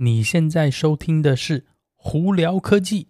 你现在收听的是胡聊科技。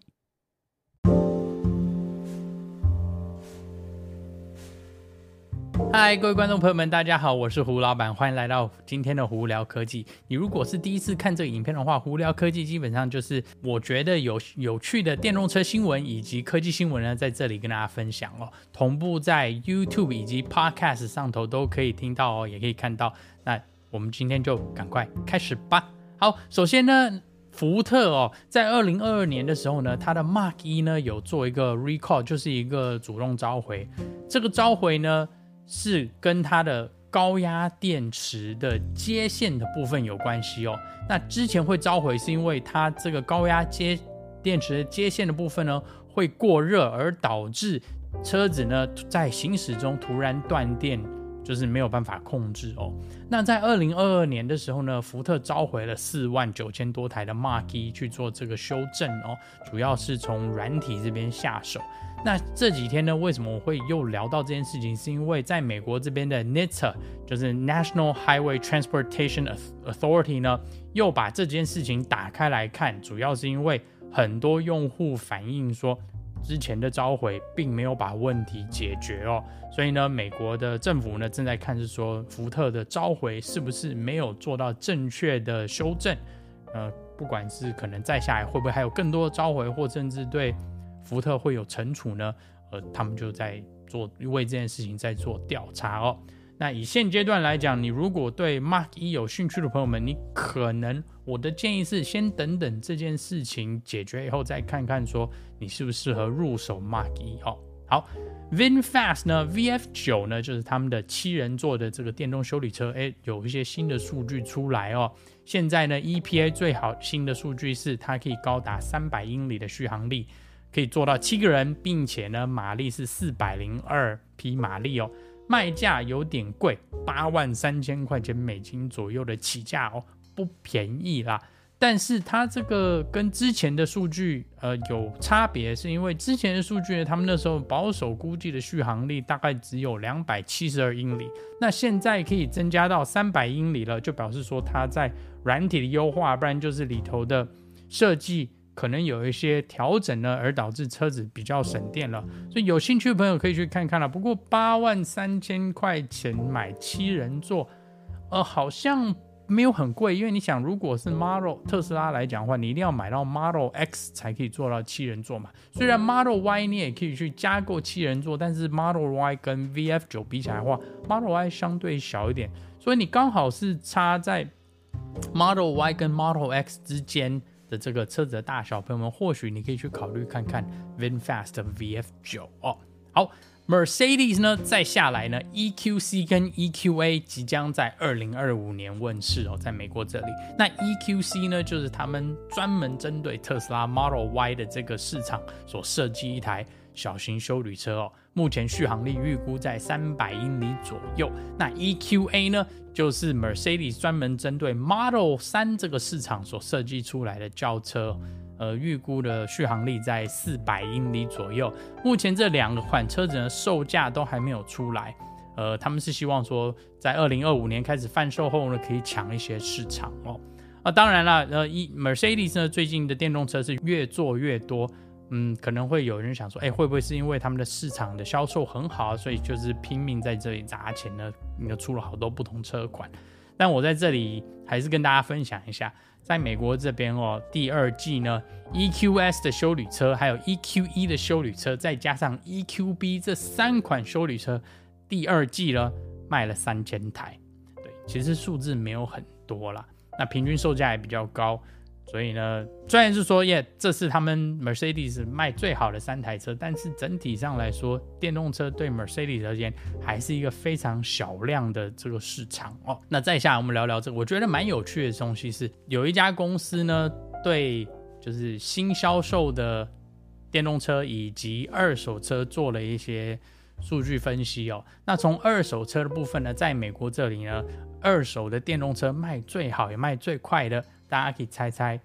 嗨，各位观众朋友们，大家好，我是胡老板，欢迎来到今天的胡聊科技。你如果是第一次看这个影片的话，胡聊科技基本上就是我觉得有有趣的电动车新闻以及科技新闻呢，在这里跟大家分享哦。同步在 YouTube 以及 Podcast 上头都可以听到哦，也可以看到。那我们今天就赶快开始吧。好，首先呢，福特哦，在二零二二年的时候呢，它的 Mark 一呢有做一个 recall，就是一个主动召回。这个召回呢。是跟它的高压电池的接线的部分有关系哦。那之前会召回，是因为它这个高压接电池的接线的部分呢会过热，而导致车子呢在行驶中突然断电，就是没有办法控制哦。那在二零二二年的时候呢，福特召回了四万九千多台的 Mark 一去做这个修正哦，主要是从软体这边下手。那这几天呢，为什么我会又聊到这件事情？是因为在美国这边的 NHTSA，就是 National Highway Transportation Authority 呢，又把这件事情打开来看，主要是因为很多用户反映说，之前的召回并没有把问题解决哦，所以呢，美国的政府呢正在看是说，福特的召回是不是没有做到正确的修正？呃，不管是可能再下来会不会还有更多的召回，或甚至对。福特会有惩处呢，呃，他们就在做为这件事情在做调查哦。那以现阶段来讲，你如果对 Mark 一有兴趣的朋友们，你可能我的建议是先等等这件事情解决以后，再看看说你适不适合入手 Mark 一哦。好，VinFast 呢，VF 九呢，就是他们的七人座的这个电动修理车，哎，有一些新的数据出来哦。现在呢，EPA 最好新的数据是它可以高达三百英里的续航力。可以做到七个人，并且呢，马力是四百零二匹马力哦，卖价有点贵，八万三千块钱美金左右的起价哦，不便宜啦。但是它这个跟之前的数据呃有差别，是因为之前的数据呢，他们那时候保守估计的续航力大概只有两百七十二英里，那现在可以增加到三百英里了，就表示说它在软体的优化，不然就是里头的设计。可能有一些调整呢，而导致车子比较省电了，所以有兴趣的朋友可以去看看了。不过八万三千块钱买七人座，呃，好像没有很贵，因为你想，如果是 Model 特斯拉来讲的话，你一定要买到 Model X 才可以做到七人座嘛。虽然 Model Y 你也可以去加购七人座，但是 Model Y 跟 VF 九比起来的话，Model Y 相对小一点，所以你刚好是差在 Model Y 跟 Model X 之间。的这个车子的大小，朋友们或许你可以去考虑看看 VinFast VF 九哦。好，Mercedes 呢，再下来呢，EQC 跟 EQA 即将在二零二五年问世哦，在美国这里。那 EQC 呢，就是他们专门针对特斯拉 Model Y 的这个市场所设计一台小型休旅车哦。目前续航力预估在三百英里左右。那 EQA 呢？就是 Mercedes 专门针对 Model 3这个市场所设计出来的轿车，呃，预估的续航力在四百英里左右。目前这两个款车子的售价都还没有出来，呃，他们是希望说在二零二五年开始贩售后呢，可以抢一些市场哦。啊，当然了，呃，一 Mercedes 呢最近的电动车是越做越多。嗯，可能会有人想说，哎，会不会是因为他们的市场的销售很好，所以就是拼命在这里砸钱呢？你又出了好多不同车款。但我在这里还是跟大家分享一下，在美国这边哦，第二季呢，EQS 的休旅车，还有 EQE 的休旅车，再加上 EQB 这三款休旅车，第二季呢卖了三千台。对，其实数字没有很多啦，那平均售价也比较高。所以呢，虽然是说耶，这是他们 Mercedes 卖最好的三台车，但是整体上来说，电动车对 Mercedes 而言还是一个非常小量的这个市场哦。那再下来我们聊聊这个，我觉得蛮有趣的东西是，有一家公司呢，对就是新销售的电动车以及二手车做了一些数据分析哦。那从二手车的部分呢，在美国这里呢，二手的电动车卖最好也卖最快的。大家可以猜猜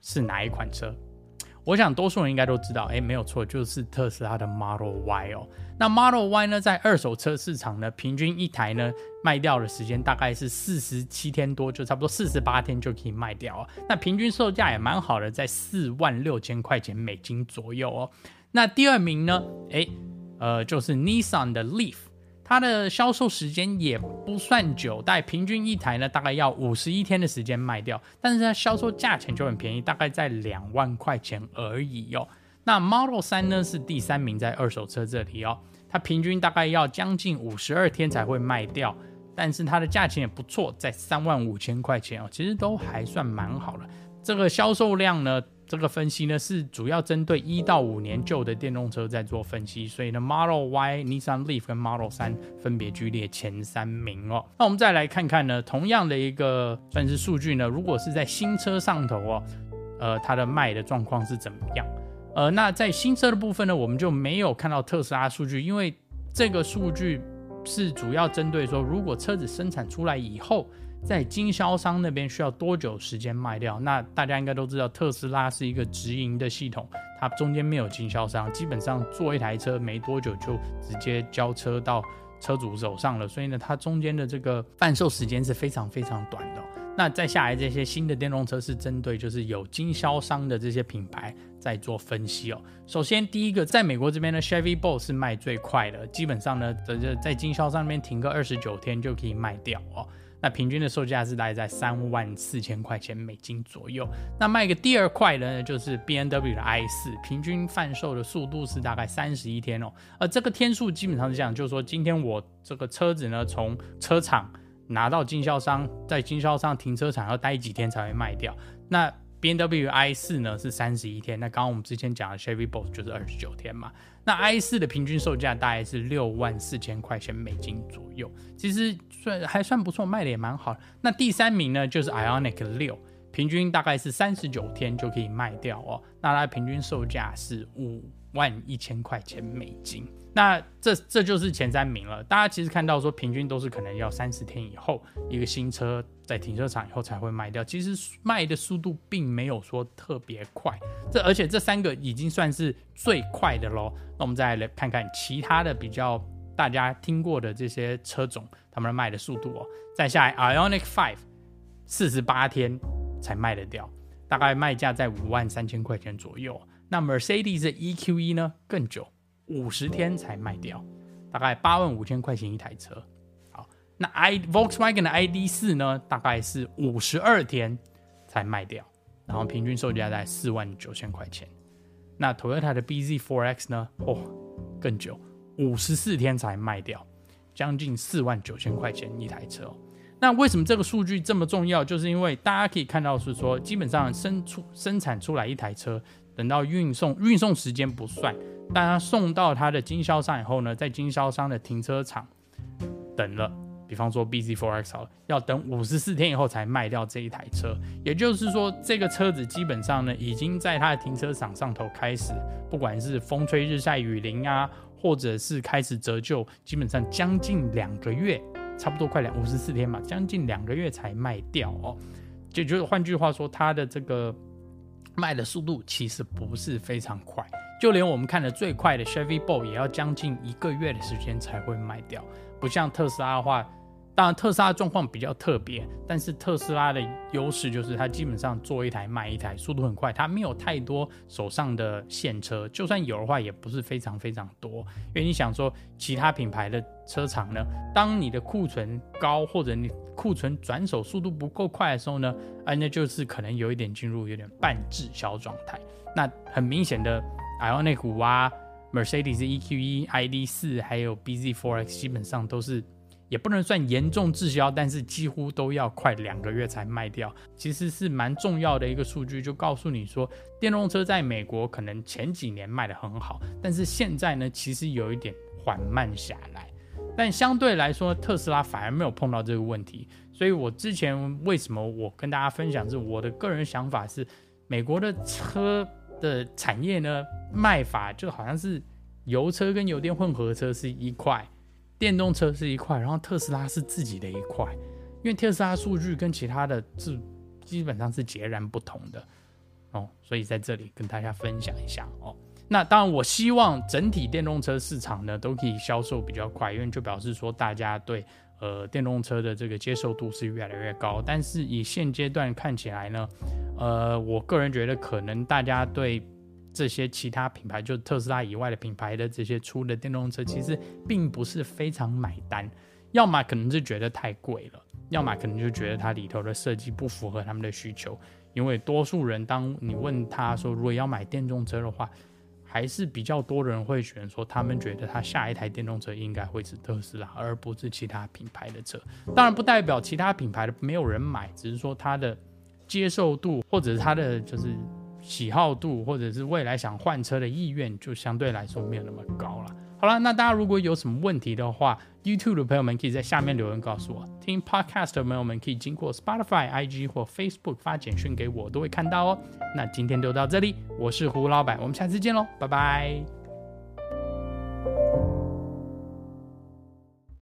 是哪一款车？我想多数人应该都知道，哎，没有错，就是特斯拉的 Model Y 哦。那 Model Y 呢，在二手车市场呢，平均一台呢卖掉的时间大概是四十七天多，就差不多四十八天就可以卖掉哦。那平均售价也蛮好的，在四万六千块钱美金左右哦。那第二名呢，哎，呃，就是 Nissan 的 Leaf。它的销售时间也不算久，但平均一台呢，大概要五十一天的时间卖掉，但是它销售价钱就很便宜，大概在两万块钱而已哦。那 Model 3呢是第三名，在二手车这里哦，它平均大概要将近五十二天才会卖掉，但是它的价钱也不错，在三万五千块钱哦，其实都还算蛮好了。这个销售量呢？这个分析呢是主要针对一到五年旧的电动车在做分析，所以呢，Model Y、Nissan Leaf 跟 Model 3分别居列前三名哦。那我们再来看看呢，同样的一个算是数据呢，如果是在新车上头哦，呃，它的卖的状况是怎么样？呃，那在新车的部分呢，我们就没有看到特斯拉数据，因为这个数据是主要针对说，如果车子生产出来以后。在经销商那边需要多久时间卖掉？那大家应该都知道，特斯拉是一个直营的系统，它中间没有经销商，基本上做一台车没多久就直接交车到车主手上了，所以呢，它中间的这个贩售时间是非常非常短的。那再下来这些新的电动车是针对就是有经销商的这些品牌在做分析哦。首先第一个，在美国这边呢，Chevy Bolt 是卖最快的，基本上呢，在在经销商那边停个二十九天就可以卖掉哦。那平均的售价是大概在三万四千块钱美金左右。那卖个第二块的呢，就是 B N W 的 I 四平均贩售的速度是大概三十一天哦。而这个天数基本上是这样，就是说今天我这个车子呢，从车厂拿到经销商，在经销商停车场要待几天才会卖掉。那 BMW i4 呢是三十一天，那刚刚我们之前讲的 Chevy Bolt 就是二十九天嘛。那 I 四的平均售价大概是六万四千块钱美金左右，其实算还算不错，卖的也蛮好。那第三名呢就是 Ionic 六平均大概是三十九天就可以卖掉哦。那它平均售价是五万一千块钱美金。那这这就是前三名了。大家其实看到说，平均都是可能要三十天以后，一个新车在停车场以后才会卖掉。其实卖的速度并没有说特别快。这而且这三个已经算是最快的喽。那我们再来看看其他的比较大家听过的这些车种，他们卖的速度哦。再下来，Ioniq 5，四十八天才卖得掉，大概卖价在五万三千块钱左右。那 Mercedes EQE 呢，更久。五十天才卖掉，大概八万五千块钱一台车。好，那 i Volkswagen 的 ID.4 呢，大概是五十二天才卖掉，然后平均售价在四万九千块钱。那 Toyota 的 BZ4X 呢，哦，更久，五十四天才卖掉，将近四万九千块钱一台车。那为什么这个数据这么重要？就是因为大家可以看到是说，基本上生出生产出来一台车，等到运送，运送时间不算。但他送到他的经销商以后呢，在经销商的停车场等了，比方说 BZ4X 好了，要等五十四天以后才卖掉这一台车。也就是说，这个车子基本上呢，已经在他的停车场上头开始，不管是风吹日晒雨淋啊，或者是开始折旧，基本上将近两个月，差不多快两五十四天嘛，将近两个月才卖掉哦。就就是换句话说，它的这个卖的速度其实不是非常快。就连我们看的最快的 Chevy Bolt 也要将近一个月的时间才会卖掉，不像特斯拉的话，当然特斯拉状况比较特别，但是特斯拉的优势就是它基本上做一台卖一台，速度很快，它没有太多手上的现车，就算有的话也不是非常非常多。因为你想说，其他品牌的车厂呢，当你的库存高或者你库存转手速度不够快的时候呢，啊，那就是可能有一点进入有点半滞销状态。那很明显的。Ioniq 5啊，Mercedes EQE、ID.4，还有 BZ4X，基本上都是也不能算严重滞销，但是几乎都要快两个月才卖掉。其实是蛮重要的一个数据，就告诉你说，电动车在美国可能前几年卖得很好，但是现在呢，其实有一点缓慢下来。但相对来说，特斯拉反而没有碰到这个问题。所以我之前为什么我跟大家分享是我的个人想法是，美国的车。的产业呢，卖法就好像是油车跟油电混合车是一块，电动车是一块，然后特斯拉是自己的一块，因为特斯拉数据跟其他的是基本上是截然不同的。哦，所以在这里跟大家分享一下哦。那当然，我希望整体电动车市场呢都可以销售比较快，因为就表示说大家对呃电动车的这个接受度是越来越高。但是以现阶段看起来呢，呃，我个人觉得可能大家对这些其他品牌，就特斯拉以外的品牌的这些出的电动车，其实并不是非常买单。要么可能是觉得太贵了，要么可能就觉得它里头的设计不符合他们的需求。因为多数人，当你问他说如果要买电动车的话，还是比较多人会选说，他们觉得他下一台电动车应该会是特斯拉，而不是其他品牌的车。当然不代表其他品牌的没有人买，只是说它的接受度，或者是它的就是喜好度，或者是未来想换车的意愿，就相对来说没有那么高了。好了，那大家如果有什么问题的话，YouTube 的朋友们可以在下面留言告诉我。听 Podcast 的朋友们可以经过 Spotify、IG 或 Facebook 发简讯给我，都会看到哦。那今天就到这里，我是胡老板，我们下次见喽，拜拜。